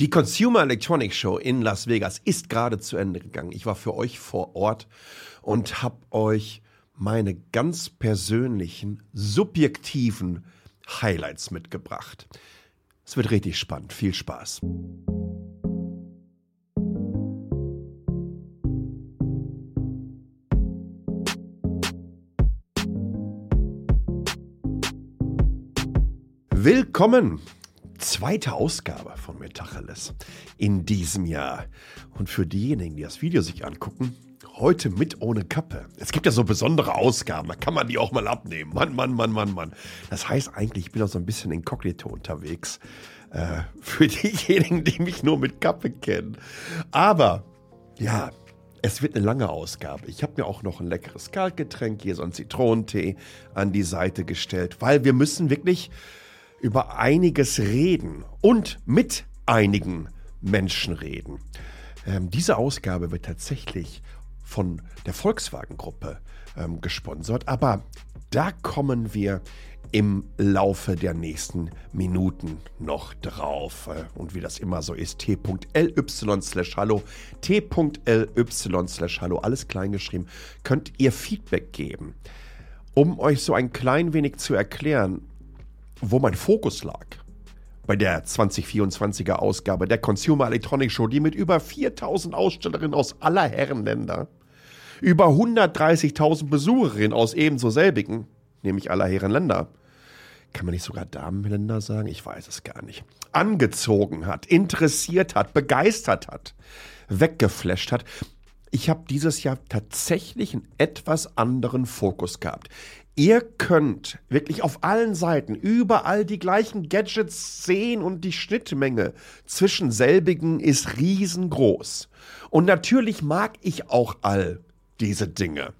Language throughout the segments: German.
Die Consumer Electronics Show in Las Vegas ist gerade zu Ende gegangen. Ich war für euch vor Ort und habe euch meine ganz persönlichen, subjektiven Highlights mitgebracht. Es wird richtig spannend. Viel Spaß. Willkommen zweite Ausgabe von Metacheles in diesem Jahr. Und für diejenigen, die das Video sich angucken, heute mit ohne Kappe. Es gibt ja so besondere Ausgaben, da kann man die auch mal abnehmen. Mann, Mann, Mann, Mann, Mann. Das heißt eigentlich, ich bin auch so ein bisschen inkognito unterwegs. Äh, für diejenigen, die mich nur mit Kappe kennen. Aber, ja, es wird eine lange Ausgabe. Ich habe mir auch noch ein leckeres Kaltgetränk, hier so ein Zitronentee an die Seite gestellt, weil wir müssen wirklich über einiges reden und mit einigen Menschen reden. Ähm, diese Ausgabe wird tatsächlich von der Volkswagen-Gruppe ähm, gesponsert, aber da kommen wir im Laufe der nächsten Minuten noch drauf. Äh, und wie das immer so ist, t.ly slash hallo, t.ly slash hallo, alles kleingeschrieben, könnt ihr Feedback geben. Um euch so ein klein wenig zu erklären, wo mein Fokus lag. Bei der 2024er Ausgabe der Consumer Electronics Show, die mit über 4000 Ausstellerinnen aus aller Herrenländer, über 130.000 Besucherinnen aus ebenso selbigen, nämlich aller Herrenländer, kann man nicht sogar Damenländer sagen? Ich weiß es gar nicht. Angezogen hat, interessiert hat, begeistert hat, weggeflasht hat. Ich habe dieses Jahr tatsächlich einen etwas anderen Fokus gehabt. Ihr könnt wirklich auf allen Seiten überall die gleichen Gadgets sehen und die Schnittmenge zwischen selbigen ist riesengroß. Und natürlich mag ich auch all diese Dinge.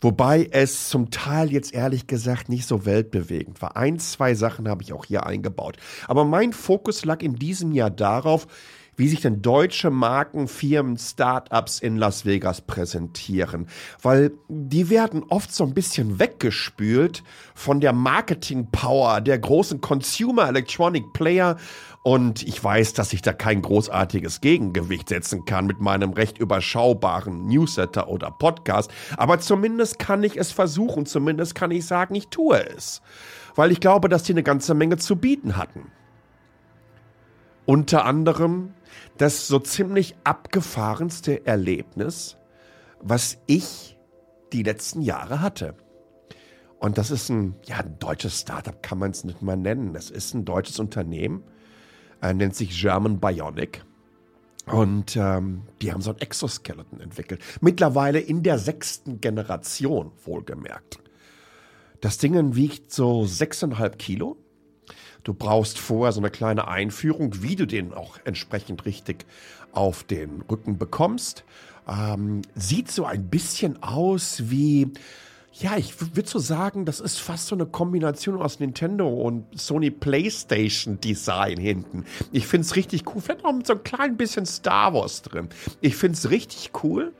Wobei es zum Teil jetzt ehrlich gesagt nicht so weltbewegend war. Ein, zwei Sachen habe ich auch hier eingebaut. Aber mein Fokus lag in diesem Jahr darauf, wie sich denn deutsche Marken, Firmen, Startups in Las Vegas präsentieren. Weil die werden oft so ein bisschen weggespült von der Marketing-Power der großen Consumer Electronic Player. Und ich weiß, dass ich da kein großartiges Gegengewicht setzen kann mit meinem recht überschaubaren Newsletter oder Podcast. Aber zumindest kann ich es versuchen. Zumindest kann ich sagen, ich tue es. Weil ich glaube, dass die eine ganze Menge zu bieten hatten. Unter anderem das so ziemlich abgefahrenste Erlebnis, was ich die letzten Jahre hatte. Und das ist ein, ja, ein deutsches Startup kann man es nicht mal nennen. Das ist ein deutsches Unternehmen, äh, nennt sich German Bionic. Und ähm, die haben so ein Exoskeleton entwickelt. Mittlerweile in der sechsten Generation, wohlgemerkt. Das Ding wiegt so sechseinhalb Kilo Du brauchst vorher so eine kleine Einführung, wie du den auch entsprechend richtig auf den Rücken bekommst. Ähm, sieht so ein bisschen aus wie, ja, ich würde so sagen, das ist fast so eine Kombination aus Nintendo und Sony PlayStation Design hinten. Ich finde es richtig cool. Vielleicht noch mit so ein klein bisschen Star Wars drin. Ich finde es richtig cool.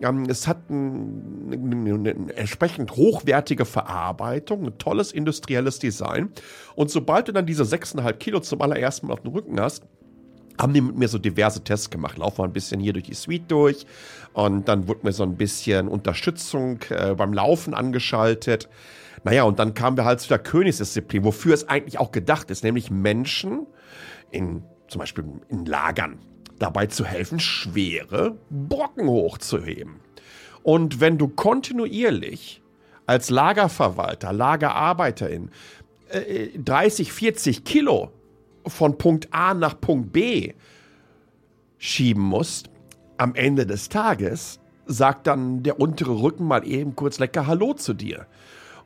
Ähm, es hat ein, eine, eine entsprechend hochwertige Verarbeitung, ein tolles industrielles Design. Und sobald du dann diese 6,5 Kilo zum allerersten Mal auf dem Rücken hast, haben die mit mir so diverse Tests gemacht. Laufen wir ein bisschen hier durch die Suite durch und dann wurde mir so ein bisschen Unterstützung äh, beim Laufen angeschaltet. Naja, und dann kamen wir halt zu der Königsdisziplin, wofür es eigentlich auch gedacht ist, nämlich Menschen in zum Beispiel in Lagern dabei zu helfen, schwere Brocken hochzuheben. Und wenn du kontinuierlich als Lagerverwalter, Lagerarbeiterin äh, 30, 40 Kilo von Punkt A nach Punkt B schieben musst, am Ende des Tages sagt dann der untere Rücken mal eben kurz lecker Hallo zu dir.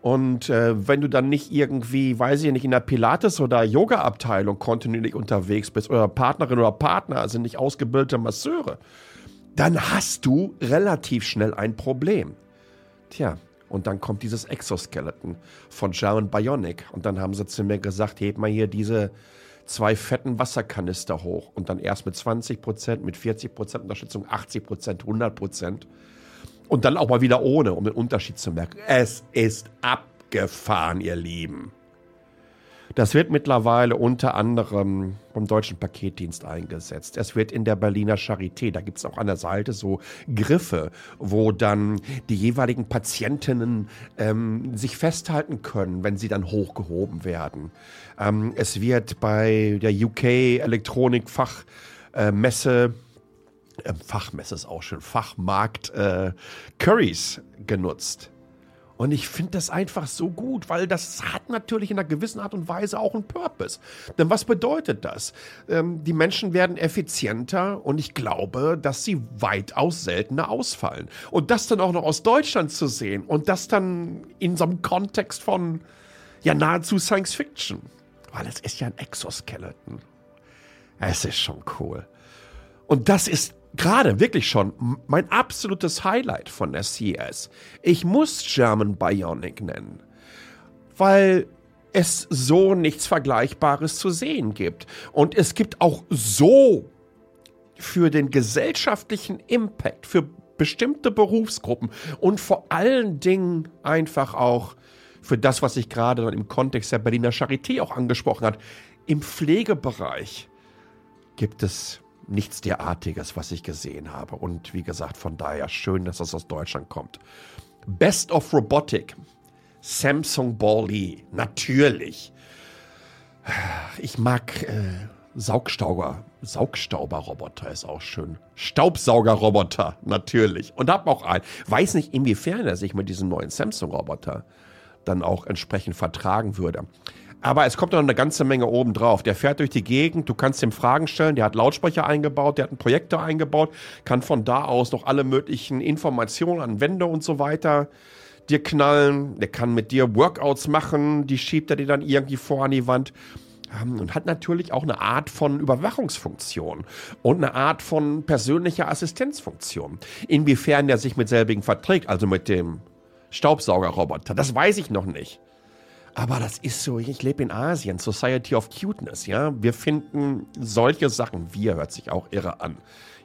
Und äh, wenn du dann nicht irgendwie, weiß ich nicht, in der Pilates- oder Yoga-Abteilung kontinuierlich unterwegs bist oder Partnerin oder Partner sind nicht ausgebildete Masseure, dann hast du relativ schnell ein Problem. Tja, und dann kommt dieses Exoskeleton von German Bionic. Und dann haben sie zu mir gesagt, heb mal hier diese zwei fetten Wasserkanister hoch. Und dann erst mit 20%, mit 40% Unterstützung, 80%, 100%. Und dann auch mal wieder ohne, um den Unterschied zu merken. Es ist abgefahren, ihr Lieben. Das wird mittlerweile unter anderem vom Deutschen Paketdienst eingesetzt. Es wird in der Berliner Charité, da gibt es auch an der Seite so Griffe, wo dann die jeweiligen Patientinnen ähm, sich festhalten können, wenn sie dann hochgehoben werden. Ähm, es wird bei der UK Elektronikfachmesse äh, Fachmesse ist auch schön, Fachmarkt äh, Curries genutzt. Und ich finde das einfach so gut, weil das hat natürlich in einer gewissen Art und Weise auch einen Purpose. Denn was bedeutet das? Ähm, die Menschen werden effizienter und ich glaube, dass sie weitaus seltener ausfallen. Und das dann auch noch aus Deutschland zu sehen und das dann in so einem Kontext von ja nahezu Science Fiction. Weil es ist ja ein Exoskeleton. Es ist schon cool. Und das ist gerade wirklich schon mein absolutes Highlight von der CS. Ich muss German Bionic nennen, weil es so nichts Vergleichbares zu sehen gibt. Und es gibt auch so für den gesellschaftlichen Impact, für bestimmte Berufsgruppen und vor allen Dingen einfach auch für das, was ich gerade im Kontext der Berliner Charité auch angesprochen habe, im Pflegebereich gibt es nichts derartiges, was ich gesehen habe. Und wie gesagt, von daher schön, dass das aus Deutschland kommt. Best of Robotic. Samsung Ball-E. Natürlich. Ich mag äh, Saugstauber. Saugstauberroboter ist auch schön. Staubsaugerroboter, natürlich. Und hab auch einen. Weiß nicht, inwiefern er sich mit diesem neuen Samsung-Roboter dann auch entsprechend vertragen würde. Aber es kommt noch eine ganze Menge oben drauf. Der fährt durch die Gegend, du kannst ihm Fragen stellen, der hat Lautsprecher eingebaut, der hat einen Projektor eingebaut, kann von da aus noch alle möglichen Informationen an Wände und so weiter dir knallen. Der kann mit dir Workouts machen, die schiebt er dir dann irgendwie vor an die Wand. Ähm, und hat natürlich auch eine Art von Überwachungsfunktion und eine Art von persönlicher Assistenzfunktion. Inwiefern der sich mit selbigen verträgt, also mit dem Staubsaugerroboter, das weiß ich noch nicht. Aber das ist so, ich lebe in Asien, Society of Cuteness, ja. Wir finden solche Sachen, wir hört sich auch irre an.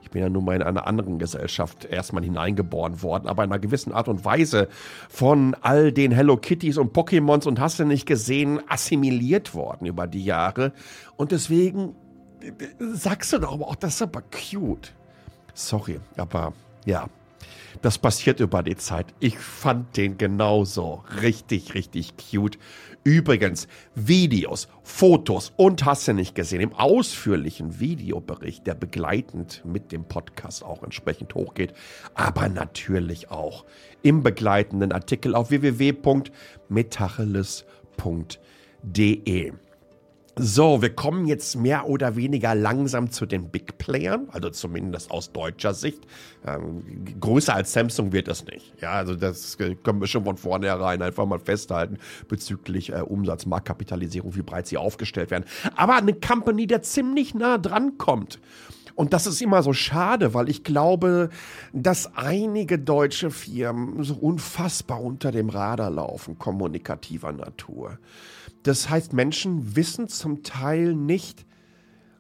Ich bin ja nun mal in einer anderen Gesellschaft erstmal hineingeboren worden, aber in einer gewissen Art und Weise von all den Hello Kitties und Pokémons und hast du nicht gesehen, assimiliert worden über die Jahre. Und deswegen sagst du doch aber auch, das ist aber cute. Sorry, aber ja, das passiert über die Zeit. Ich fand den genauso richtig, richtig cute. Übrigens, Videos, Fotos und hast du nicht gesehen, im ausführlichen Videobericht, der begleitend mit dem Podcast auch entsprechend hochgeht, aber natürlich auch im begleitenden Artikel auf www.metacheles.de. So, wir kommen jetzt mehr oder weniger langsam zu den Big Playern, also zumindest aus deutscher Sicht. Ähm, größer als Samsung wird es nicht. Ja, also das können wir schon von vornherein einfach mal festhalten bezüglich äh, Umsatz, Marktkapitalisierung, wie breit sie aufgestellt werden. Aber eine Company, der ziemlich nah dran kommt. Und das ist immer so schade, weil ich glaube, dass einige deutsche Firmen so unfassbar unter dem Radar laufen, kommunikativer Natur. Das heißt, Menschen wissen zum Teil nicht,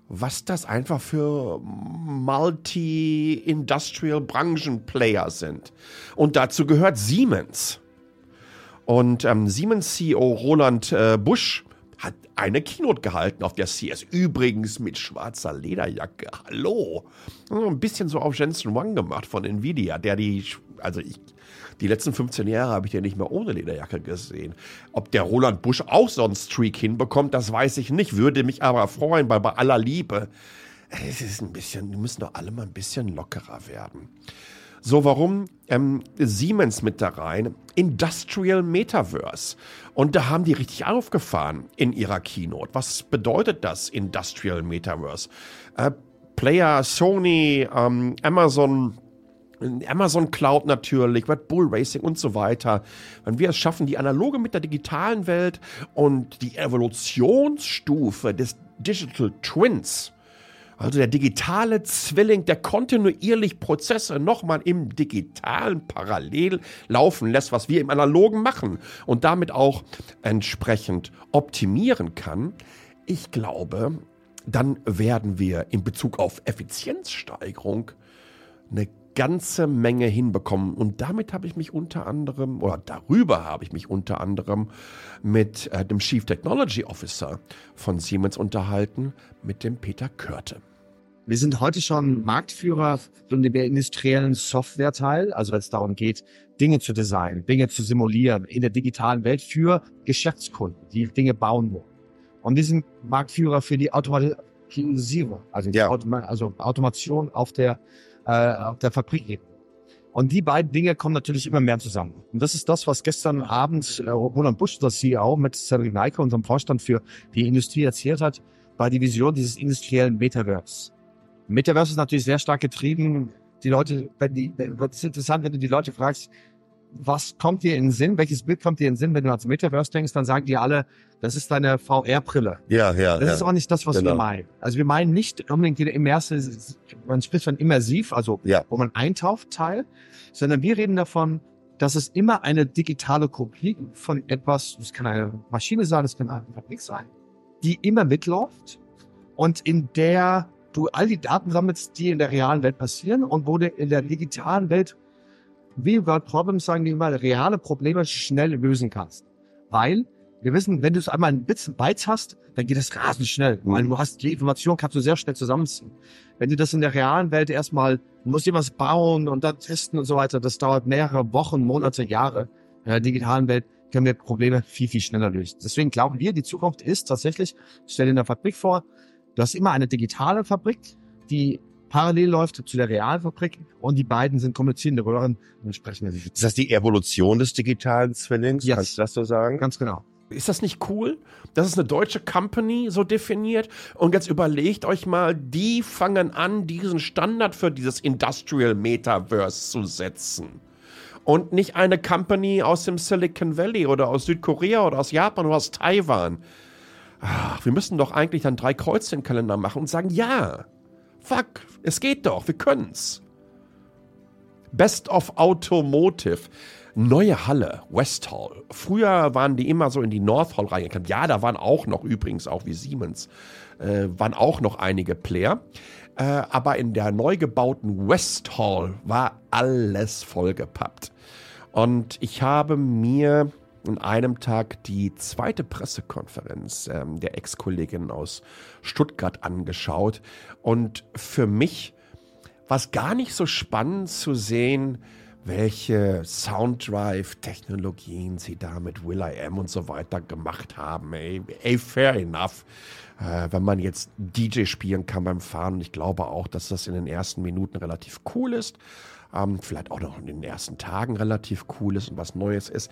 was das einfach für multi-industrial Branchenplayer sind. Und dazu gehört Siemens. Und ähm, Siemens CEO Roland äh, Busch hat eine Keynote gehalten auf der CS. Übrigens mit schwarzer Lederjacke. Hallo. Ein bisschen so auf Jensen Wang gemacht von Nvidia, der die, also ich die letzten 15 Jahre habe ich den nicht mehr ohne Lederjacke gesehen. Ob der Roland Busch auch so einen Streak hinbekommt, das weiß ich nicht. Würde mich aber freuen, weil bei aller Liebe, es ist ein bisschen, wir müssen doch alle mal ein bisschen lockerer werden. So, warum ähm, Siemens mit da rein? Industrial Metaverse. Und da haben die richtig aufgefahren in ihrer Keynote. Was bedeutet das, Industrial Metaverse? Äh, Player, Sony, ähm, Amazon, Amazon Cloud natürlich, Red Bull Racing und so weiter. Wenn wir es schaffen, die analoge mit der digitalen Welt und die Evolutionsstufe des Digital Twins, also der digitale Zwilling, der kontinuierlich Prozesse nochmal im digitalen parallel laufen lässt, was wir im analogen machen und damit auch entsprechend optimieren kann. Ich glaube, dann werden wir in Bezug auf Effizienzsteigerung eine ganze Menge hinbekommen. Und damit habe ich mich unter anderem, oder darüber habe ich mich unter anderem mit äh, dem Chief Technology Officer von Siemens unterhalten, mit dem Peter Körte. Wir sind heute schon Marktführer in dem industriellen Software-Teil, also wenn es darum geht, Dinge zu designen, Dinge zu simulieren in der digitalen Welt für Geschäftskunden, die Dinge bauen wollen. Und wir sind Marktführer für die Automatisierung, also, ja. Automa also Automation auf der, äh, auf der Fabrik. Und die beiden Dinge kommen natürlich immer mehr zusammen. Und das ist das, was gestern Abend äh, Roland Busch, das CEO, mit Cedric Neike, unserem Vorstand für die Industrie erzählt hat, bei die Vision dieses industriellen Metaverse. Metaverse ist natürlich sehr stark getrieben. Die Leute, wenn die, das ist interessant, wenn du die Leute fragst, was kommt dir in den Sinn? Welches Bild kommt dir in den Sinn, wenn du ans Metaverse denkst? Dann sagen die alle, das ist deine VR-Brille. Ja, ja. Das ja. ist auch nicht das, was genau. wir meinen. Also wir meinen nicht unbedingt die immersive, man spricht von immersiv, also ja. wo man eintaucht, Teil, sondern wir reden davon, dass es immer eine digitale Kopie von etwas, das kann eine Maschine sein, das kann einfach nichts sein, die immer mitläuft und in der du all die Daten sammelst, die in der realen Welt passieren und wo du in der digitalen Welt Real-World Problems, sagen die immer, reale Probleme schnell lösen kannst. Weil wir wissen, wenn du es einmal ein bisschen Bytes hast, dann geht das rasend schnell. Mhm. Weil du hast die Information, kannst du sehr schnell zusammenziehen. Wenn du das in der realen Welt erstmal, du musst was bauen und dann testen und so weiter, das dauert mehrere Wochen, Monate, Jahre. In der digitalen Welt können wir Probleme viel, viel schneller lösen. Deswegen glauben wir, die Zukunft ist tatsächlich, stell dir eine Fabrik vor, du hast immer eine digitale Fabrik, die parallel läuft zu der Realfabrik und die beiden sind kommunizierende Röhren und sprechen. Ist das die Evolution des digitalen Zwillings? Yes. Kannst du das so sagen? Ganz genau. Ist das nicht cool? Das ist eine deutsche Company so definiert. Und jetzt überlegt euch mal, die fangen an, diesen Standard für dieses Industrial Metaverse zu setzen. Und nicht eine Company aus dem Silicon Valley oder aus Südkorea oder aus Japan oder aus Taiwan. Ach, wir müssen doch eigentlich dann drei Kreuze im Kalender machen und sagen, ja, Fuck, es geht doch, wir können's. Best of Automotive. Neue Halle, West Hall. Früher waren die immer so in die North Hall reingekommen. Ja, da waren auch noch übrigens, auch wie Siemens, äh, waren auch noch einige Player. Äh, aber in der neu gebauten West Hall war alles vollgepappt. Und ich habe mir an einem Tag die zweite Pressekonferenz ähm, der Ex-Kollegin aus Stuttgart angeschaut. Und für mich war es gar nicht so spannend zu sehen, welche Sounddrive-Technologien sie da mit Will.i.am und so weiter gemacht haben. Ey, ey fair enough. Äh, wenn man jetzt DJ spielen kann beim Fahren, ich glaube auch, dass das in den ersten Minuten relativ cool ist. Ähm, vielleicht auch noch in den ersten Tagen relativ cool ist und was Neues ist.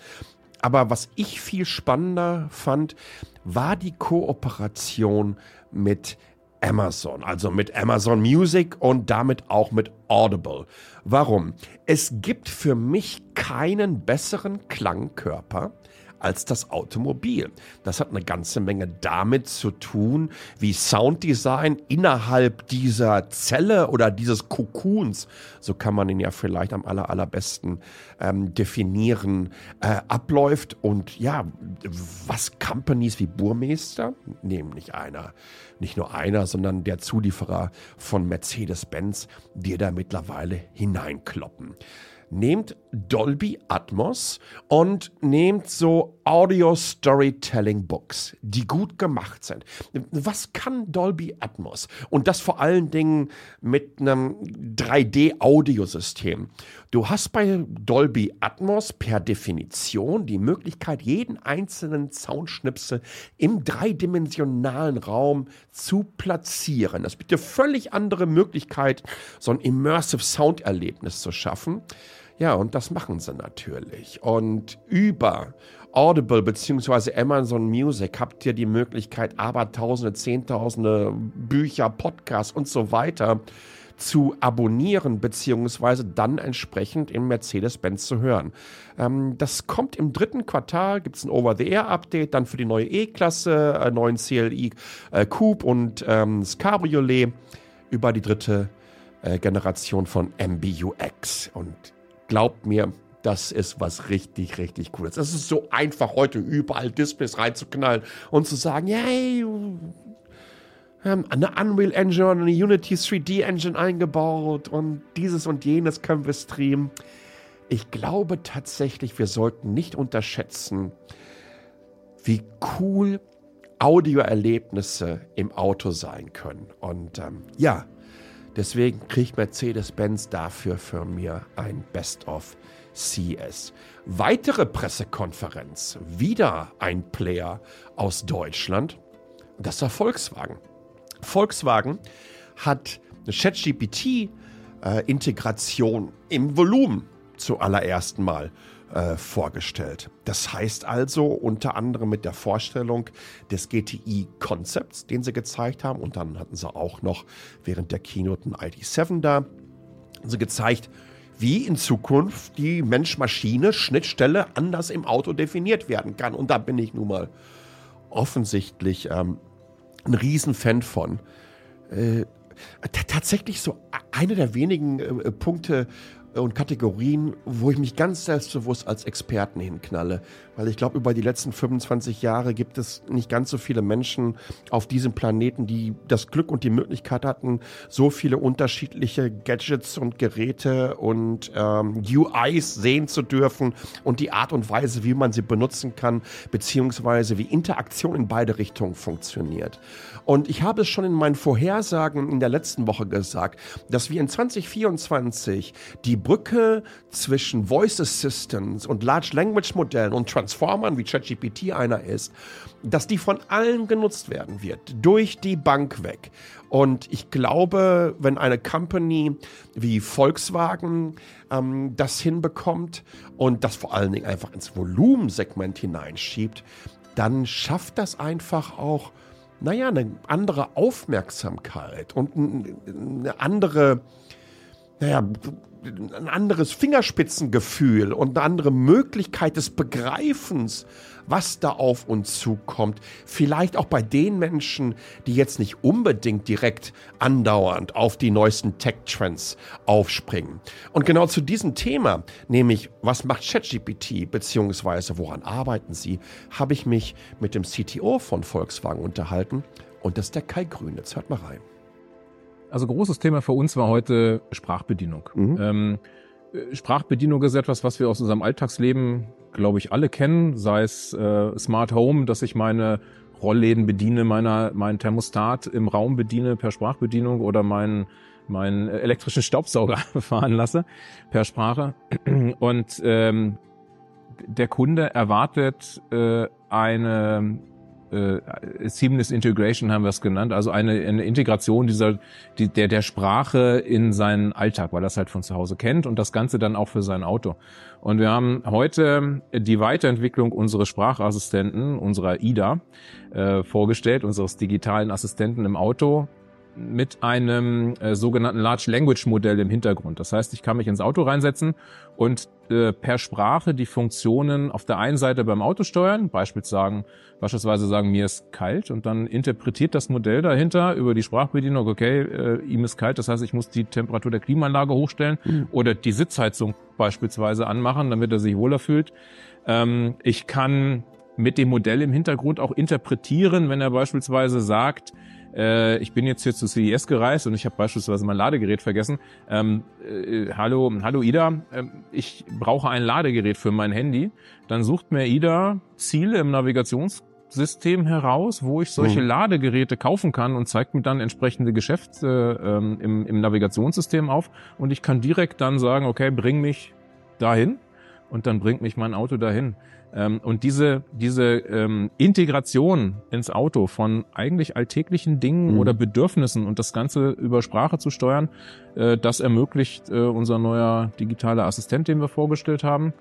Aber was ich viel spannender fand, war die Kooperation mit Amazon, also mit Amazon Music und damit auch mit Audible. Warum? Es gibt für mich keinen besseren Klangkörper als das Automobil. Das hat eine ganze Menge damit zu tun, wie Sounddesign innerhalb dieser Zelle oder dieses Kokuns, so kann man ihn ja vielleicht am aller, allerbesten ähm, definieren, äh, abläuft. Und ja, was Companies wie Burmeister, nämlich einer, nicht nur einer, sondern der Zulieferer von Mercedes-Benz, dir da mittlerweile hineinkloppen nehmt Dolby Atmos und nehmt so Audio Storytelling Books, die gut gemacht sind. Was kann Dolby Atmos? Und das vor allen Dingen mit einem 3D-Audiosystem. Du hast bei Dolby Atmos per Definition die Möglichkeit, jeden einzelnen Soundschnipsel im dreidimensionalen Raum zu platzieren. Das bietet völlig andere Möglichkeit, so ein Immersive Sound-Erlebnis zu schaffen. Ja, und das machen sie natürlich. Und über Audible bzw. Amazon Music habt ihr die Möglichkeit, aber tausende, zehntausende Bücher, Podcasts und so weiter zu abonnieren bzw. dann entsprechend im Mercedes-Benz zu hören. Ähm, das kommt im dritten Quartal, gibt es ein Over-the-Air-Update, dann für die neue E-Klasse, äh, neuen CLI äh, Coupe und ähm, das Cabriolet über die dritte äh, Generation von MBUX. Und glaubt mir, das ist was richtig, richtig Cooles. Es ist so einfach, heute überall Displays reinzuknallen und zu sagen, hey, eine Unreal Engine und eine Unity 3D Engine eingebaut und dieses und jenes können wir streamen. Ich glaube tatsächlich, wir sollten nicht unterschätzen, wie cool Audioerlebnisse im Auto sein können. Und ähm, ja, deswegen kriegt Mercedes-Benz dafür für mir ein Best-of CS. Weitere Pressekonferenz, wieder ein Player aus Deutschland, das war Volkswagen. Volkswagen hat eine ChatGPT-Integration äh, im Volumen zuallererst Mal äh, vorgestellt. Das heißt also unter anderem mit der Vorstellung des GTI-Konzepts, den sie gezeigt haben. Und dann hatten sie auch noch während der Keynote ein ID7 da. Sie gezeigt, wie in Zukunft die Mensch-Maschine-Schnittstelle anders im Auto definiert werden kann. Und da bin ich nun mal offensichtlich ähm, ein Riesenfan von. Äh, tatsächlich so einer der wenigen äh, Punkte, und Kategorien, wo ich mich ganz selbstbewusst als Experten hinknalle. Weil ich glaube, über die letzten 25 Jahre gibt es nicht ganz so viele Menschen auf diesem Planeten, die das Glück und die Möglichkeit hatten, so viele unterschiedliche Gadgets und Geräte und ähm, UIs sehen zu dürfen und die Art und Weise, wie man sie benutzen kann, beziehungsweise wie Interaktion in beide Richtungen funktioniert. Und ich habe es schon in meinen Vorhersagen in der letzten Woche gesagt, dass wir in 2024 die Brücke zwischen Voice Assistants und Large Language Modellen und Transformern, wie ChatGPT einer ist, dass die von allen genutzt werden wird, durch die Bank weg. Und ich glaube, wenn eine Company wie Volkswagen ähm, das hinbekommt und das vor allen Dingen einfach ins Volumensegment hineinschiebt, dann schafft das einfach auch, naja, eine andere Aufmerksamkeit und eine andere, naja, ein anderes Fingerspitzengefühl und eine andere Möglichkeit des Begreifens, was da auf uns zukommt. Vielleicht auch bei den Menschen, die jetzt nicht unbedingt direkt andauernd auf die neuesten Tech-Trends aufspringen. Und genau zu diesem Thema, nämlich was macht ChatGPT beziehungsweise woran arbeiten sie, habe ich mich mit dem CTO von Volkswagen unterhalten und das ist der Kai Grün. Jetzt hört mal rein. Also großes Thema für uns war heute Sprachbedienung. Mhm. Ähm, Sprachbedienung ist etwas, was wir aus unserem Alltagsleben, glaube ich, alle kennen, sei es äh, Smart Home, dass ich meine Rollläden bediene, meiner, meinen Thermostat im Raum bediene per Sprachbedienung oder meinen meinen elektrischen Staubsauger fahren lasse per Sprache. Und ähm, der Kunde erwartet äh, eine äh, Seamless Integration haben wir es genannt, also eine, eine Integration dieser die, der der Sprache in seinen Alltag, weil er es halt von zu Hause kennt und das Ganze dann auch für sein Auto. Und wir haben heute die Weiterentwicklung unseres Sprachassistenten, unserer IDA, äh, vorgestellt, unseres digitalen Assistenten im Auto, mit einem äh, sogenannten Large Language Modell im Hintergrund. Das heißt, ich kann mich ins Auto reinsetzen und äh, per Sprache die Funktionen auf der einen Seite beim Auto steuern, beispielsweise sagen, beispielsweise sagen, mir ist kalt und dann interpretiert das Modell dahinter über die Sprachbedienung, okay, äh, ihm ist kalt, das heißt, ich muss die Temperatur der Klimaanlage hochstellen mhm. oder die Sitzheizung beispielsweise anmachen, damit er sich wohler fühlt. Ähm, ich kann mit dem Modell im Hintergrund auch interpretieren, wenn er beispielsweise sagt, äh, ich bin jetzt hier zu CES gereist und ich habe beispielsweise mein Ladegerät vergessen. Ähm, äh, hallo, hallo Ida, äh, ich brauche ein Ladegerät für mein Handy. Dann sucht mir Ida Ziele im Navigationssystem heraus, wo ich solche mhm. Ladegeräte kaufen kann und zeigt mir dann entsprechende Geschäfte ähm, im, im Navigationssystem auf und ich kann direkt dann sagen, okay, bring mich dahin und dann bringt mich mein Auto dahin. Ähm, und diese, diese ähm, Integration ins Auto von eigentlich alltäglichen Dingen mhm. oder Bedürfnissen und das Ganze über Sprache zu steuern, äh, das ermöglicht äh, unser neuer digitaler Assistent, den wir vorgestellt haben.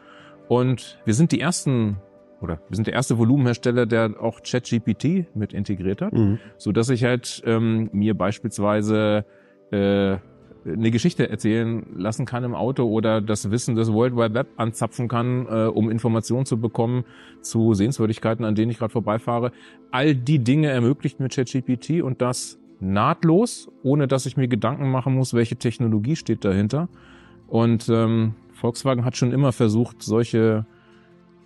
Und wir sind die ersten oder wir sind der erste Volumenhersteller, der auch ChatGPT mit integriert hat, mhm. so dass ich halt ähm, mir beispielsweise äh, eine Geschichte erzählen lassen kann im Auto oder das Wissen des World Wide Web anzapfen kann, äh, um Informationen zu bekommen zu Sehenswürdigkeiten, an denen ich gerade vorbeifahre. All die Dinge ermöglicht mir ChatGPT und das nahtlos, ohne dass ich mir Gedanken machen muss, welche Technologie steht dahinter. Und ähm, Volkswagen hat schon immer versucht, solche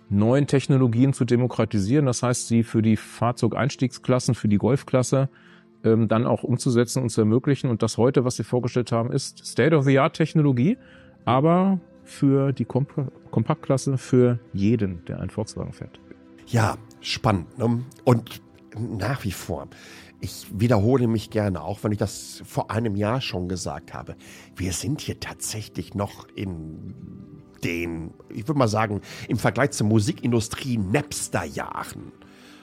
neuen Technologien zu demokratisieren. Das heißt, sie für die Fahrzeugeinstiegsklassen, für die Golfklasse ähm, dann auch umzusetzen und zu ermöglichen. Und das heute, was Sie vorgestellt haben, ist State-of-the-Art-Technologie, aber für die Komp Kompaktklasse für jeden, der einen Volkswagen fährt. Ja, spannend. Ne? Und nach wie vor, ich wiederhole mich gerne, auch wenn ich das vor einem Jahr schon gesagt habe. Wir sind hier tatsächlich noch in den, ich würde mal sagen, im Vergleich zur Musikindustrie Napster-Jahren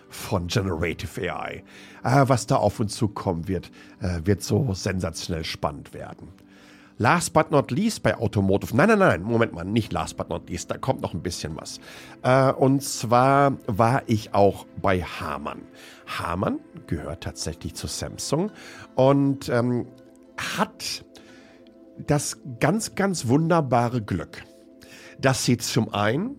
von Generative AI. Äh, was da auf uns zukommen wird, äh, wird so sensationell spannend werden. Last but not least bei Automotive. Nein, nein, nein, Moment mal, nicht last but not least, da kommt noch ein bisschen was. Äh, und zwar war ich auch bei Harman. Harman gehört tatsächlich zu Samsung und ähm, hat das ganz, ganz wunderbare Glück, dass sie zum einen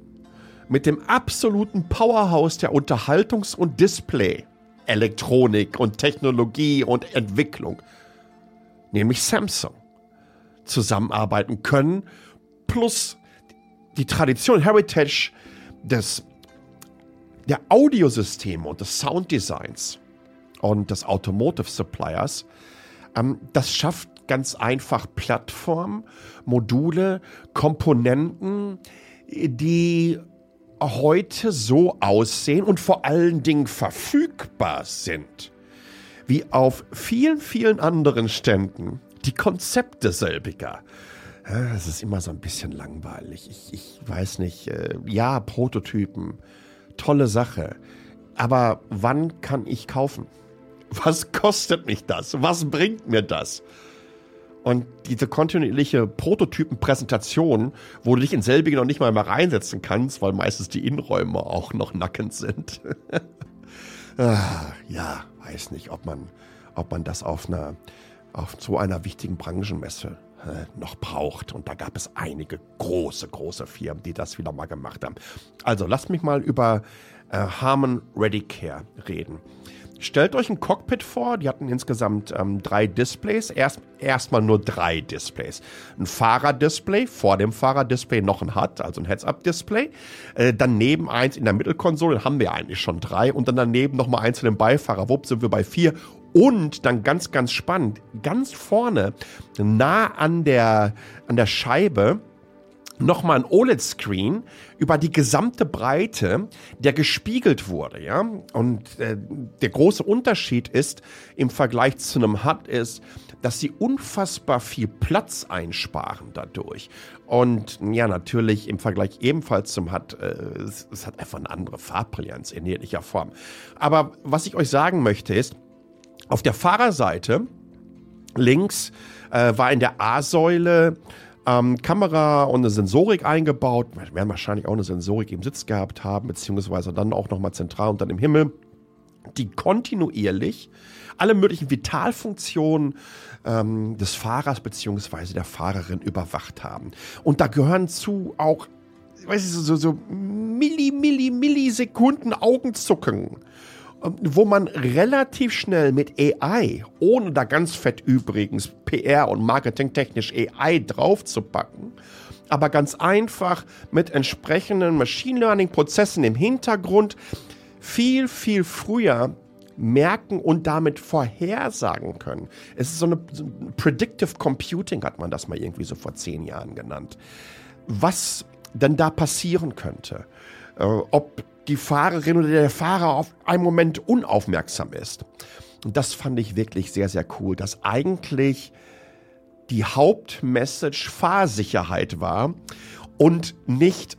mit dem absoluten Powerhouse der Unterhaltungs- und Display, Elektronik und Technologie und Entwicklung, nämlich Samsung, zusammenarbeiten können, plus die Tradition, Heritage des, der Audiosysteme und des Sounddesigns und des Automotive Suppliers, ähm, das schafft ganz einfach Plattformen, Module, Komponenten, die heute so aussehen und vor allen Dingen verfügbar sind, wie auf vielen, vielen anderen Ständen die Konzepte selbiger. Es ist immer so ein bisschen langweilig. Ich, ich weiß nicht. Äh, ja, Prototypen, tolle Sache. Aber wann kann ich kaufen? Was kostet mich das? Was bringt mir das? Und diese kontinuierliche Prototypenpräsentation, wo du dich in selbige noch nicht mal mal reinsetzen kannst, weil meistens die Innenräume auch noch nackend sind. ah, ja, weiß nicht, ob man, ob man das auf einer, auf so einer wichtigen Branchenmesse äh, noch braucht. Und da gab es einige große, große Firmen, die das wieder mal gemacht haben. Also lasst mich mal über äh, Ready Care reden. Stellt euch ein Cockpit vor, die hatten insgesamt ähm, drei Displays, erst erstmal nur drei Displays. Ein Fahrerdisplay, vor dem Fahrerdisplay noch ein HUD, also ein Heads-Up-Display. Äh, daneben eins in der Mittelkonsole, haben wir eigentlich schon drei. Und dann daneben nochmal eins für den Beifahrer. Wupp, sind wir bei vier. Und dann ganz, ganz spannend, ganz vorne, nah an der, an der Scheibe, nochmal ein OLED-Screen über die gesamte Breite, der gespiegelt wurde, ja. Und äh, der große Unterschied ist im Vergleich zu einem HUD ist, dass sie unfassbar viel Platz einsparen dadurch. Und ja, natürlich im Vergleich ebenfalls zum HUD, äh, es, es hat einfach eine andere Farbbrillanz in jeglicher Form. Aber was ich euch sagen möchte ist, auf der Fahrerseite links äh, war in der A-Säule ähm, Kamera und eine Sensorik eingebaut. Wir werden wahrscheinlich auch eine Sensorik im Sitz gehabt haben, beziehungsweise dann auch nochmal zentral und dann im Himmel, die kontinuierlich alle möglichen Vitalfunktionen ähm, des Fahrers beziehungsweise der Fahrerin überwacht haben. Und da gehören zu auch weiß ich, so, so Milli, Milli, Millisekunden Augenzucken wo man relativ schnell mit AI, ohne da ganz fett übrigens PR und marketingtechnisch AI draufzupacken, aber ganz einfach mit entsprechenden Machine Learning Prozessen im Hintergrund viel, viel früher merken und damit vorhersagen können. Es ist so eine Predictive Computing, hat man das mal irgendwie so vor zehn Jahren genannt. Was denn da passieren könnte. Äh, ob die Fahrerin oder der Fahrer auf einen Moment unaufmerksam ist. Und das fand ich wirklich sehr, sehr cool, dass eigentlich die Hauptmessage Fahrsicherheit war und nicht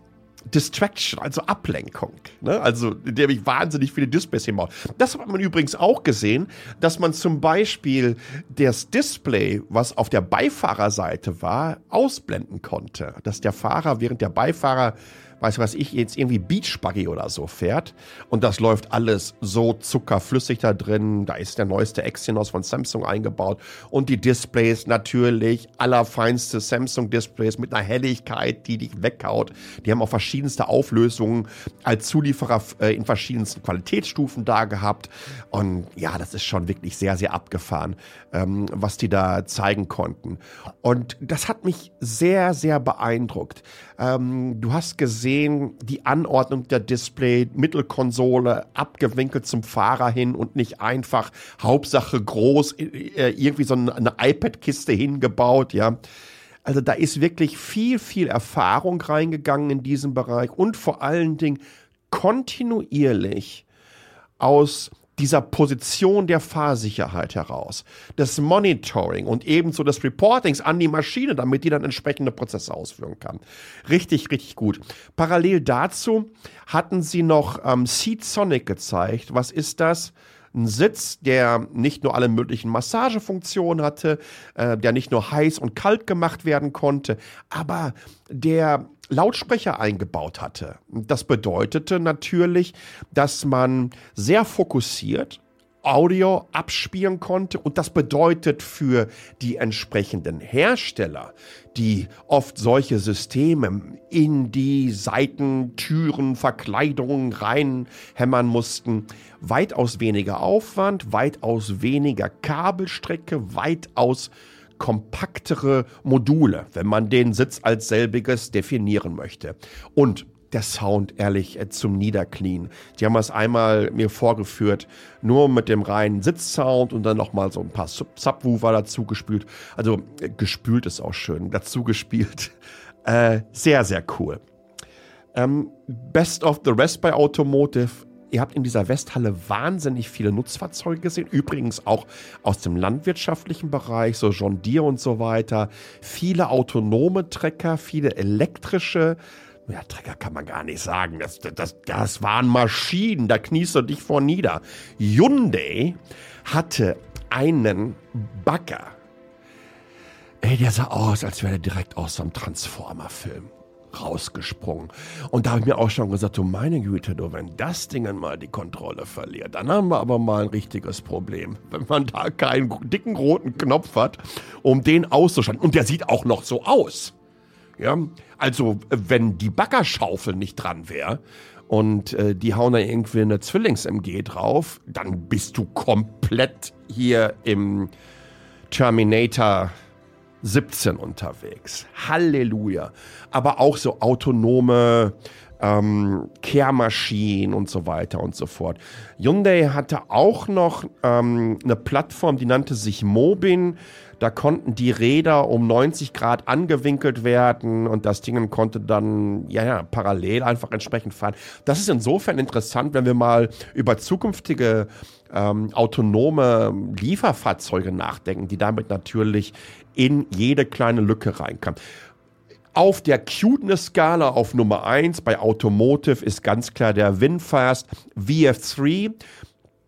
Distraction, also Ablenkung. Ne? Also, der ich wahnsinnig viele Displays hinbaut. Das hat man übrigens auch gesehen, dass man zum Beispiel das Display, was auf der Beifahrerseite war, ausblenden konnte. Dass der Fahrer, während der Beifahrer weiß was ich, jetzt irgendwie Beachbuggy oder so fährt und das läuft alles so zuckerflüssig da drin, da ist der neueste Exynos von Samsung eingebaut und die Displays natürlich allerfeinste Samsung-Displays mit einer Helligkeit, die dich weghaut. Die haben auch verschiedenste Auflösungen als Zulieferer äh, in verschiedensten Qualitätsstufen da gehabt und ja, das ist schon wirklich sehr, sehr abgefahren, ähm, was die da zeigen konnten. Und das hat mich sehr, sehr beeindruckt. Ähm, du hast gesehen, sehen, die Anordnung der Display, Mittelkonsole, abgewinkelt zum Fahrer hin und nicht einfach Hauptsache groß, äh, irgendwie so eine iPad-Kiste hingebaut, ja. Also da ist wirklich viel, viel Erfahrung reingegangen in diesem Bereich und vor allen Dingen kontinuierlich aus dieser Position der Fahrsicherheit heraus, des Monitoring und ebenso des Reportings an die Maschine, damit die dann entsprechende Prozesse ausführen kann. Richtig, richtig gut. Parallel dazu hatten sie noch ähm, Seat Sonic gezeigt. Was ist das? Ein Sitz, der nicht nur alle möglichen Massagefunktionen hatte, äh, der nicht nur heiß und kalt gemacht werden konnte, aber der Lautsprecher eingebaut hatte. Das bedeutete natürlich, dass man sehr fokussiert Audio abspielen konnte und das bedeutet für die entsprechenden Hersteller, die oft solche Systeme in die Seitentüren, Verkleidungen reinhämmern mussten, weitaus weniger Aufwand, weitaus weniger Kabelstrecke, weitaus kompaktere Module, wenn man den Sitz als selbiges definieren möchte. Und der Sound ehrlich äh, zum Niederknien. Die haben es einmal mir vorgeführt, nur mit dem reinen Sitzsound und dann nochmal so ein paar Sub Subwoofer dazu gespült. Also äh, gespült ist auch schön, dazu gespielt. Äh, sehr, sehr cool. Ähm, Best of the Rest bei Automotive Ihr habt in dieser Westhalle wahnsinnig viele Nutzfahrzeuge gesehen, übrigens auch aus dem landwirtschaftlichen Bereich, so John Deere und so weiter. Viele autonome Trecker, viele elektrische. Ja, Trecker kann man gar nicht sagen. Das, das, das waren Maschinen, da kniest du dich vor nieder. Hyundai hatte einen Bagger. Ey, der sah aus, als wäre er direkt aus so einem Transformer-Film rausgesprungen. Und da habe ich mir auch schon gesagt, du meine Güte, du, wenn das Ding mal die Kontrolle verliert, dann haben wir aber mal ein richtiges Problem. Wenn man da keinen dicken roten Knopf hat, um den auszuschalten. Und der sieht auch noch so aus. Ja, also wenn die Baggerschaufel nicht dran wäre und äh, die hauen da irgendwie eine Zwillings-MG drauf, dann bist du komplett hier im Terminator 17 unterwegs. Halleluja. Aber auch so autonome ähm, Kehrmaschinen und so weiter und so fort. Hyundai hatte auch noch ähm, eine Plattform, die nannte sich Mobin. Da konnten die Räder um 90 Grad angewinkelt werden und das Ding konnte dann ja, ja, parallel einfach entsprechend fahren. Das ist insofern interessant, wenn wir mal über zukünftige ähm, autonome Lieferfahrzeuge nachdenken, die damit natürlich in jede kleine Lücke reinkamen. Auf der Cuteness-Skala auf Nummer 1 bei Automotive ist ganz klar der Winfast VF3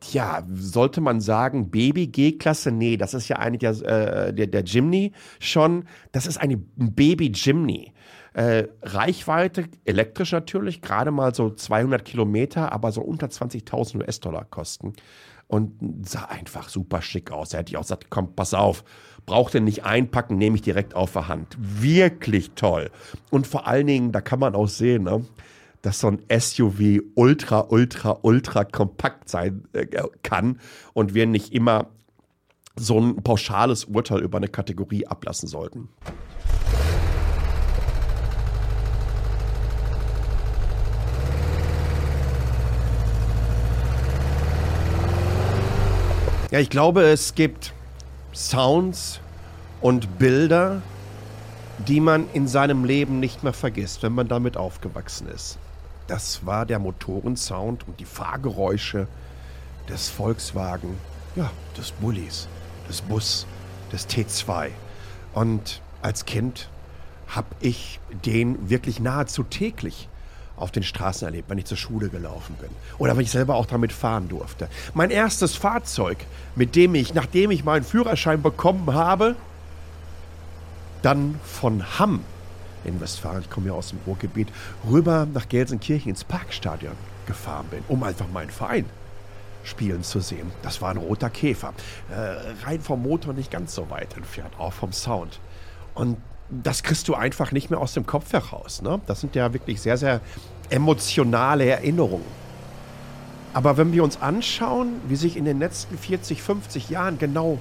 Tja, sollte man sagen, Baby G-Klasse? Nee, das ist ja eigentlich der, äh, der, der Jimny schon. Das ist eine Baby Jimny. Äh, Reichweite, elektrisch natürlich, gerade mal so 200 Kilometer, aber so unter 20.000 US-Dollar kosten. Und sah einfach super schick aus. Da hätte ich auch gesagt, komm, pass auf, braucht ihr nicht einpacken, nehme ich direkt auf der Hand. Wirklich toll. Und vor allen Dingen, da kann man auch sehen, ne? dass so ein SUV ultra, ultra, ultra kompakt sein äh, kann und wir nicht immer so ein pauschales Urteil über eine Kategorie ablassen sollten. Ja, ich glaube, es gibt Sounds und Bilder, die man in seinem Leben nicht mehr vergisst, wenn man damit aufgewachsen ist. Das war der Motorensound und die Fahrgeräusche des Volkswagen, ja, des Bullis, des Bus, des T2. Und als Kind habe ich den wirklich nahezu täglich auf den Straßen erlebt, wenn ich zur Schule gelaufen bin. Oder wenn ich selber auch damit fahren durfte. Mein erstes Fahrzeug, mit dem ich, nachdem ich meinen Führerschein bekommen habe, dann von Hamm in Westfalen, ich komme ja aus dem Ruhrgebiet, rüber nach Gelsenkirchen ins Parkstadion gefahren bin, um einfach meinen Verein spielen zu sehen. Das war ein roter Käfer. Äh, rein vom Motor nicht ganz so weit entfernt, auch vom Sound. Und das kriegst du einfach nicht mehr aus dem Kopf heraus. Ne? Das sind ja wirklich sehr, sehr emotionale Erinnerungen. Aber wenn wir uns anschauen, wie sich in den letzten 40, 50 Jahren genau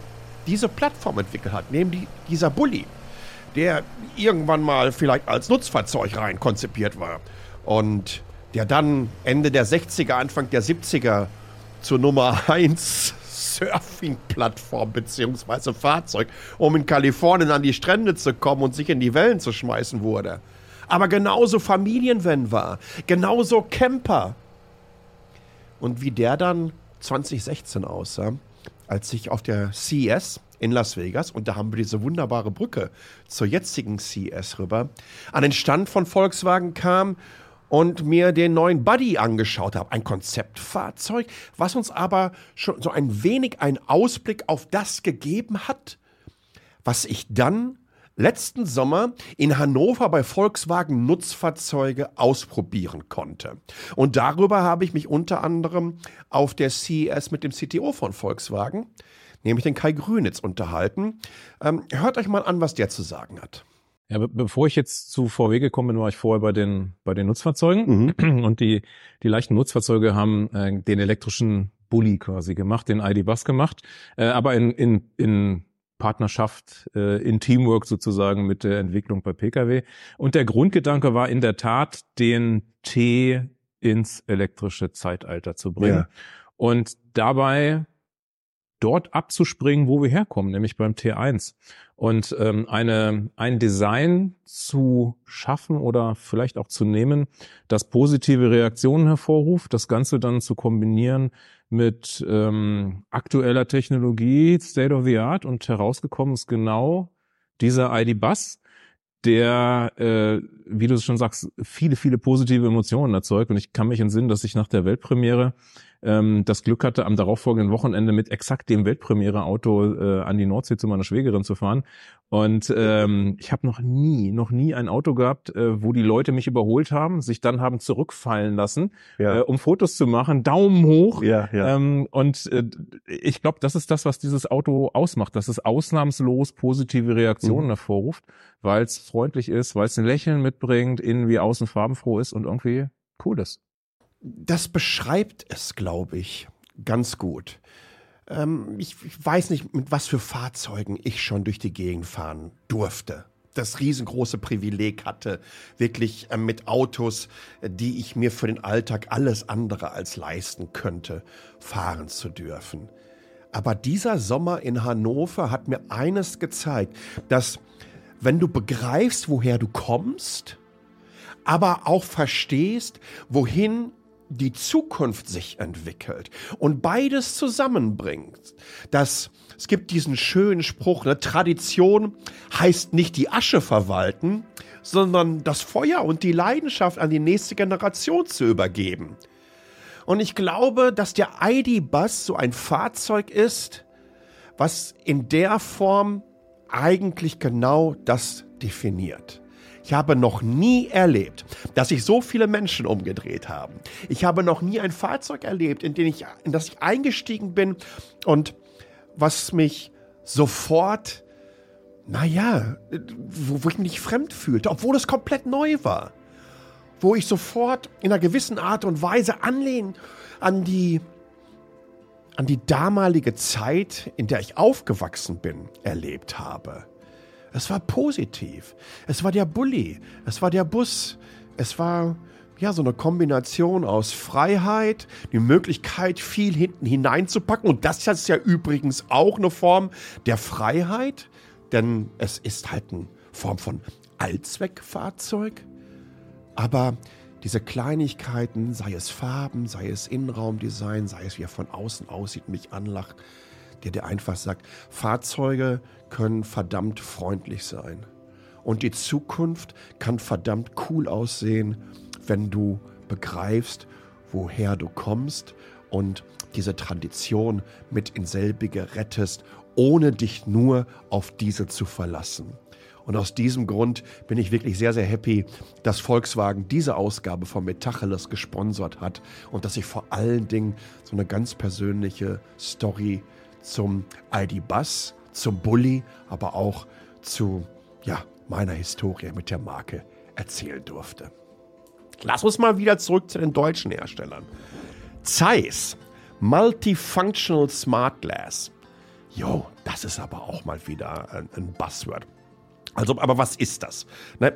diese Plattform entwickelt hat, nämlich dieser Bulli, der irgendwann mal vielleicht als Nutzfahrzeug rein konzipiert war und der dann Ende der 60er, Anfang der 70er zur Nummer 1 Surfing-Plattform bzw. Fahrzeug, um in Kalifornien an die Strände zu kommen und sich in die Wellen zu schmeißen wurde. Aber genauso Familienvan war, genauso Camper. Und wie der dann 2016 aussah, als ich auf der CES in Las Vegas, und da haben wir diese wunderbare Brücke zur jetzigen CES rüber, an den Stand von Volkswagen kam und mir den neuen Buddy angeschaut habe. Ein Konzeptfahrzeug, was uns aber schon so ein wenig einen Ausblick auf das gegeben hat, was ich dann letzten Sommer in Hannover bei Volkswagen Nutzfahrzeuge ausprobieren konnte. Und darüber habe ich mich unter anderem auf der CES mit dem CTO von Volkswagen, nämlich den Kai Grünitz, unterhalten. Ähm, hört euch mal an, was der zu sagen hat. Ja, be bevor ich jetzt zu VW gekommen bin, war ich vorher bei den, bei den Nutzfahrzeugen. Mhm. Und die, die leichten Nutzfahrzeuge haben äh, den elektrischen Bulli quasi gemacht, den ID-Bus gemacht, äh, aber in, in, in Partnerschaft, äh, in Teamwork sozusagen mit der Entwicklung bei Pkw. Und der Grundgedanke war in der Tat, den T ins elektrische Zeitalter zu bringen. Ja. Und dabei dort abzuspringen, wo wir herkommen, nämlich beim T1. Und ähm, eine, ein Design zu schaffen oder vielleicht auch zu nehmen, das positive Reaktionen hervorruft, das Ganze dann zu kombinieren mit ähm, aktueller Technologie, State of the Art und herausgekommen ist genau dieser ID-Bus, der, äh, wie du es schon sagst, viele, viele positive Emotionen erzeugt. Und ich kann mich entsinnen, dass ich nach der Weltpremiere ähm, das Glück hatte, am darauffolgenden Wochenende mit exakt dem Weltpremiere-Auto äh, an die Nordsee zu meiner Schwägerin zu fahren. Und ähm, ich habe noch nie, noch nie ein Auto gehabt, äh, wo die Leute mich überholt haben, sich dann haben zurückfallen lassen, ja. äh, um Fotos zu machen, Daumen hoch. Ja, ja. Ähm, und äh, ich glaube, das ist das, was dieses Auto ausmacht, dass es ausnahmslos positive Reaktionen mhm. hervorruft, weil es freundlich ist, weil es ein Lächeln mitbringt, innen wie außen farbenfroh ist und irgendwie cool ist. Das beschreibt es, glaube ich, ganz gut. Ähm, ich, ich weiß nicht, mit was für Fahrzeugen ich schon durch die Gegend fahren durfte das riesengroße Privileg hatte, wirklich äh, mit Autos, die ich mir für den Alltag alles andere als leisten könnte, fahren zu dürfen. Aber dieser Sommer in Hannover hat mir eines gezeigt, dass wenn du begreifst, woher du kommst, aber auch verstehst, wohin die Zukunft sich entwickelt und beides zusammenbringt. Das, es gibt diesen schönen Spruch, ne, Tradition heißt nicht die Asche verwalten, sondern das Feuer und die Leidenschaft an die nächste Generation zu übergeben. Und ich glaube, dass der ID-Bus so ein Fahrzeug ist, was in der Form eigentlich genau das definiert. Ich habe noch nie erlebt, dass sich so viele Menschen umgedreht haben. Ich habe noch nie ein Fahrzeug erlebt, in, den ich, in das ich eingestiegen bin und was mich sofort, naja, wo, wo ich mich fremd fühlte, obwohl es komplett neu war. Wo ich sofort in einer gewissen Art und Weise anlehnen an die, an die damalige Zeit, in der ich aufgewachsen bin, erlebt habe. Es war positiv. Es war der Bulli. Es war der Bus. Es war ja so eine Kombination aus Freiheit, die Möglichkeit, viel hinten hineinzupacken. Und das ist ja übrigens auch eine Form der Freiheit, denn es ist halt eine Form von Allzweckfahrzeug. Aber diese Kleinigkeiten, sei es Farben, sei es Innenraumdesign, sei es wie er von außen aussieht, mich anlacht, der dir einfach sagt, Fahrzeuge können verdammt freundlich sein. Und die Zukunft kann verdammt cool aussehen, wenn du begreifst, woher du kommst und diese Tradition mit in selbige rettest, ohne dich nur auf diese zu verlassen. Und aus diesem Grund bin ich wirklich sehr, sehr happy, dass Volkswagen diese Ausgabe von Metacheles gesponsert hat und dass ich vor allen Dingen so eine ganz persönliche Story zum ID-Bus, zum Bully, aber auch zu ja, meiner Historie mit der Marke erzählen durfte. Lass uns mal wieder zurück zu den deutschen Herstellern. Zeiss, Multifunctional Smart Glass. Jo, das ist aber auch mal wieder ein, ein Buzzword. Also, aber was ist das?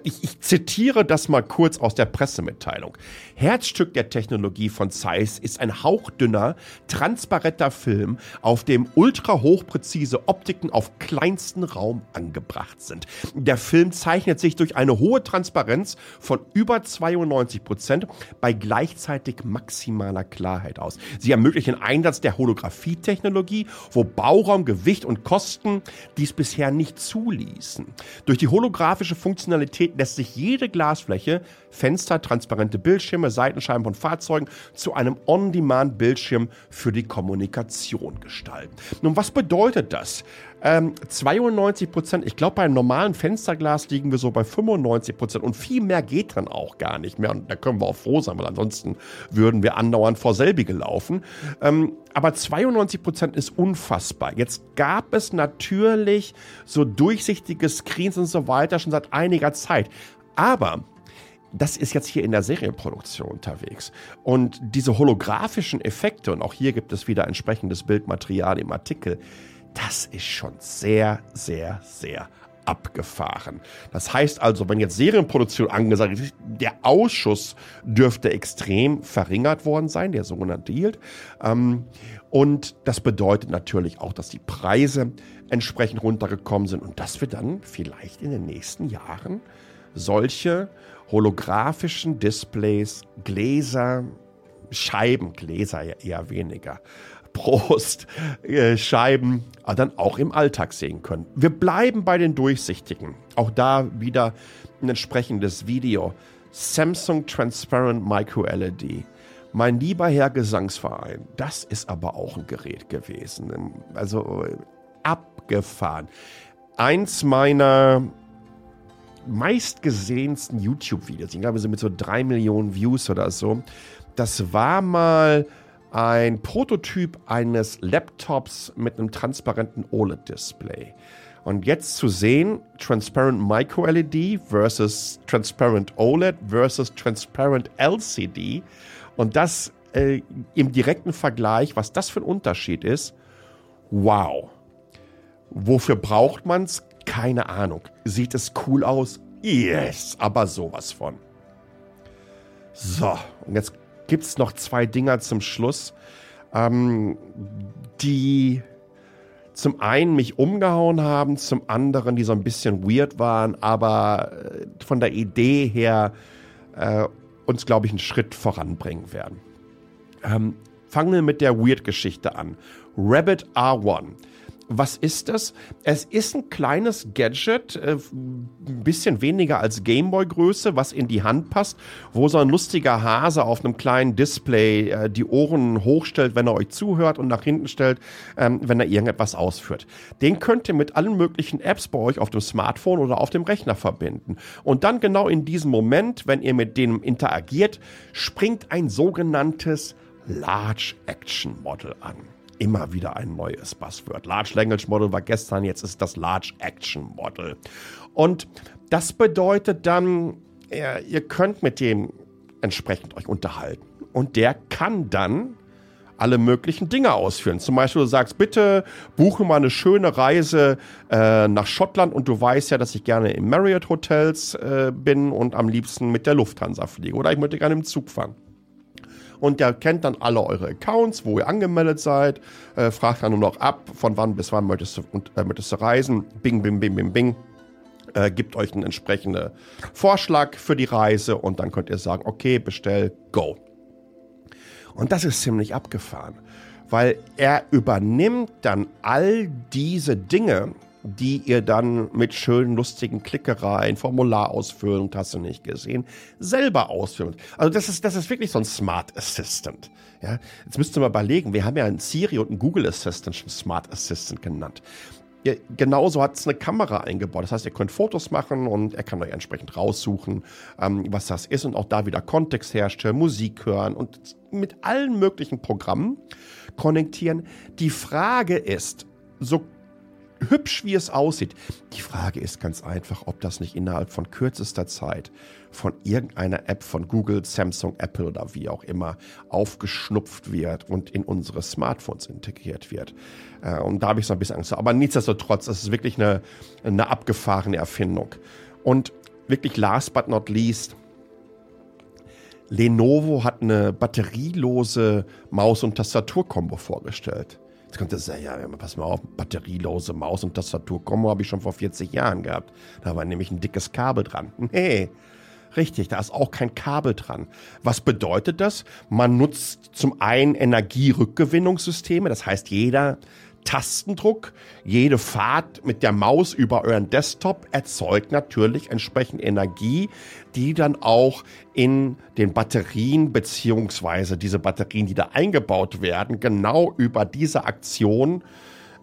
Ich, ich, zitiere das mal kurz aus der Pressemitteilung. Herzstück der Technologie von Zeiss ist ein hauchdünner, transparenter Film, auf dem ultra hochpräzise Optiken auf kleinsten Raum angebracht sind. Der Film zeichnet sich durch eine hohe Transparenz von über 92 Prozent bei gleichzeitig maximaler Klarheit aus. Sie ermöglichen Einsatz der Holographie-Technologie, wo Bauraum, Gewicht und Kosten dies bisher nicht zuließen. Durch die holographische Funktionalität lässt sich jede Glasfläche, Fenster, transparente Bildschirme, Seitenscheiben von Fahrzeugen zu einem On-Demand-Bildschirm für die Kommunikation gestalten. Nun, was bedeutet das? Ähm, 92 Prozent, ich glaube, beim normalen Fensterglas liegen wir so bei 95 Prozent und viel mehr geht dann auch gar nicht mehr. Und da können wir auch froh sein, weil ansonsten würden wir andauernd vor selbige laufen. Ähm, aber 92 Prozent ist unfassbar. Jetzt gab es natürlich so durchsichtige Screens und so weiter schon seit einiger Zeit. Aber das ist jetzt hier in der Serienproduktion unterwegs. Und diese holographischen Effekte, und auch hier gibt es wieder entsprechendes Bildmaterial im Artikel, das ist schon sehr, sehr, sehr abgefahren. Das heißt also, wenn jetzt Serienproduktion angesagt ist, der Ausschuss dürfte extrem verringert worden sein, der sogenannte Yield. Ähm, und das bedeutet natürlich auch, dass die Preise entsprechend runtergekommen sind und dass wir dann vielleicht in den nächsten Jahren solche holographischen Displays, Gläser, Scheiben, Gläser eher weniger, Prostscheiben äh, dann auch im Alltag sehen können. Wir bleiben bei den durchsichtigen. Auch da wieder ein entsprechendes Video. Samsung Transparent Micro LED. Mein lieber Herr Gesangsverein, das ist aber auch ein Gerät gewesen. Also abgefahren. Eins meiner meistgesehensten YouTube-Videos, ich glaube, wir sind mit so drei Millionen Views oder so. Das war mal ein Prototyp eines Laptops mit einem transparenten OLED-Display. Und jetzt zu sehen, Transparent Micro LED versus Transparent OLED versus Transparent LCD und das äh, im direkten Vergleich, was das für ein Unterschied ist, wow. Wofür braucht man es? Keine Ahnung. Sieht es cool aus? Yes, aber sowas von. So, und jetzt gibt es noch zwei Dinger zum Schluss, ähm, die zum einen mich umgehauen haben, zum anderen, die so ein bisschen weird waren, aber äh, von der Idee her äh, uns, glaube ich, einen Schritt voranbringen werden. Ähm, fangen wir mit der Weird-Geschichte an. Rabbit R1 was ist das? Es ist ein kleines Gadget, äh, ein bisschen weniger als Gameboy-Größe, was in die Hand passt, wo so ein lustiger Hase auf einem kleinen Display äh, die Ohren hochstellt, wenn er euch zuhört und nach hinten stellt, ähm, wenn er irgendetwas ausführt. Den könnt ihr mit allen möglichen Apps bei euch auf dem Smartphone oder auf dem Rechner verbinden. Und dann genau in diesem Moment, wenn ihr mit dem interagiert, springt ein sogenanntes Large Action Model an immer wieder ein neues Buzzword. Large Language Model war gestern, jetzt ist das Large Action Model. Und das bedeutet dann, ihr könnt mit dem entsprechend euch unterhalten. Und der kann dann alle möglichen Dinge ausführen. Zum Beispiel du sagst, bitte buche mal eine schöne Reise äh, nach Schottland und du weißt ja, dass ich gerne in Marriott Hotels äh, bin und am liebsten mit der Lufthansa fliege oder ich möchte gerne im Zug fahren und der kennt dann alle eure Accounts, wo ihr angemeldet seid, äh, fragt dann nur noch ab, von wann bis wann möchtest du, äh, möchtest du reisen, bing, bing, bing, bing, bing. Äh, gibt euch einen entsprechenden Vorschlag für die Reise und dann könnt ihr sagen, okay, bestell, go. Und das ist ziemlich abgefahren, weil er übernimmt dann all diese Dinge, die ihr dann mit schönen, lustigen Klickereien, Formularausfüllung, hast du nicht gesehen, selber ausfüllen. Also das ist, das ist wirklich so ein Smart Assistant. Ja, jetzt müsst ihr mal überlegen, wir haben ja einen Siri und einen Google Assistant schon Smart Assistant genannt. Ja, genauso hat es eine Kamera eingebaut. Das heißt, ihr könnt Fotos machen und er kann euch entsprechend raussuchen, ähm, was das ist und auch da wieder Kontext herstellen, Musik hören und mit allen möglichen Programmen konnektieren. Die Frage ist, so hübsch wie es aussieht. Die Frage ist ganz einfach, ob das nicht innerhalb von kürzester Zeit von irgendeiner App von Google, Samsung, Apple oder wie auch immer aufgeschnupft wird und in unsere Smartphones integriert wird. Äh, und da habe ich so ein bisschen Angst. Aber nichtsdestotrotz, es ist wirklich eine, eine abgefahrene Erfindung. Und wirklich last but not least, Lenovo hat eine batterielose Maus- und Tastaturkombo vorgestellt. Jetzt kommt das, ja, pass mal auf, batterielose Maus- und Tastaturkombo habe ich schon vor 40 Jahren gehabt. Da war nämlich ein dickes Kabel dran. Nee, richtig, da ist auch kein Kabel dran. Was bedeutet das? Man nutzt zum einen Energierückgewinnungssysteme, das heißt, jeder Tastendruck, jede Fahrt mit der Maus über euren Desktop erzeugt natürlich entsprechend Energie, die dann auch in den Batterien beziehungsweise diese Batterien, die da eingebaut werden, genau über diese Aktion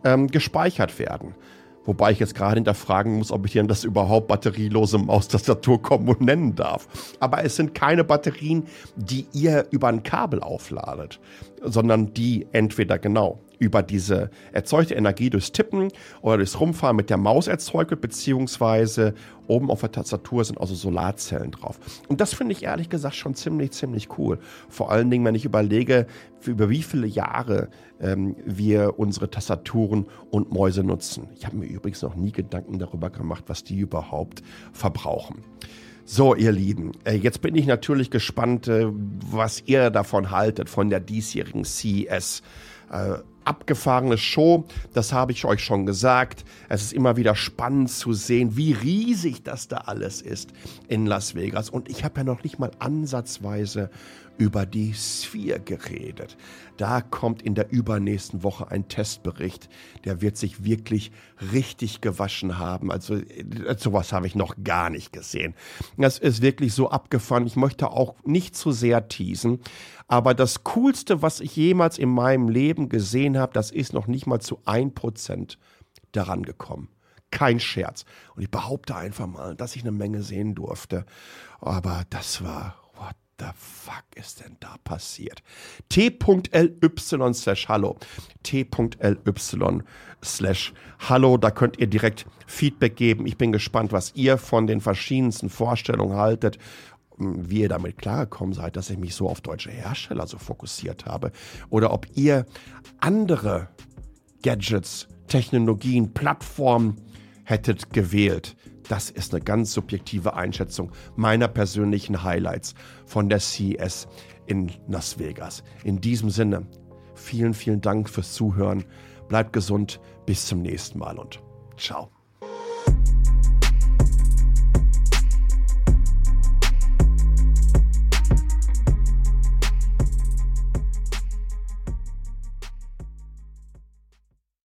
ähm, gespeichert werden. Wobei ich jetzt gerade hinterfragen muss, ob ich hier das überhaupt batterielose Maustastaturkombo nennen darf. Aber es sind keine Batterien, die ihr über ein Kabel aufladet, sondern die entweder genau über diese erzeugte Energie durchs Tippen oder durchs Rumfahren mit der Maus erzeugt wird, beziehungsweise oben auf der Tastatur sind also Solarzellen drauf. Und das finde ich ehrlich gesagt schon ziemlich, ziemlich cool. Vor allen Dingen, wenn ich überlege, über wie viele Jahre ähm, wir unsere Tastaturen und Mäuse nutzen. Ich habe mir übrigens noch nie Gedanken darüber gemacht, was die überhaupt verbrauchen. So, ihr Lieben, äh, jetzt bin ich natürlich gespannt, äh, was ihr davon haltet, von der diesjährigen CES. Abgefahrene Show, das habe ich euch schon gesagt. Es ist immer wieder spannend zu sehen, wie riesig das da alles ist in Las Vegas. Und ich habe ja noch nicht mal ansatzweise über die Sphere geredet. Da kommt in der übernächsten Woche ein Testbericht, der wird sich wirklich richtig gewaschen haben. Also äh, sowas habe ich noch gar nicht gesehen. Das ist wirklich so abgefahren. Ich möchte auch nicht zu sehr teasen, aber das Coolste, was ich jemals in meinem Leben gesehen habe, das ist noch nicht mal zu ein Prozent daran gekommen. Kein Scherz. Und ich behaupte einfach mal, dass ich eine Menge sehen durfte. Aber das war the fuck ist denn da passiert? T.ly slash hallo. T.ly slash hallo. Da könnt ihr direkt Feedback geben. Ich bin gespannt, was ihr von den verschiedensten Vorstellungen haltet wie ihr damit klargekommen seid, dass ich mich so auf deutsche Hersteller so fokussiert habe. Oder ob ihr andere Gadgets, Technologien, Plattformen hättet gewählt. Das ist eine ganz subjektive Einschätzung meiner persönlichen Highlights von der CES in Las Vegas. In diesem Sinne, vielen, vielen Dank fürs Zuhören. Bleibt gesund. Bis zum nächsten Mal und ciao.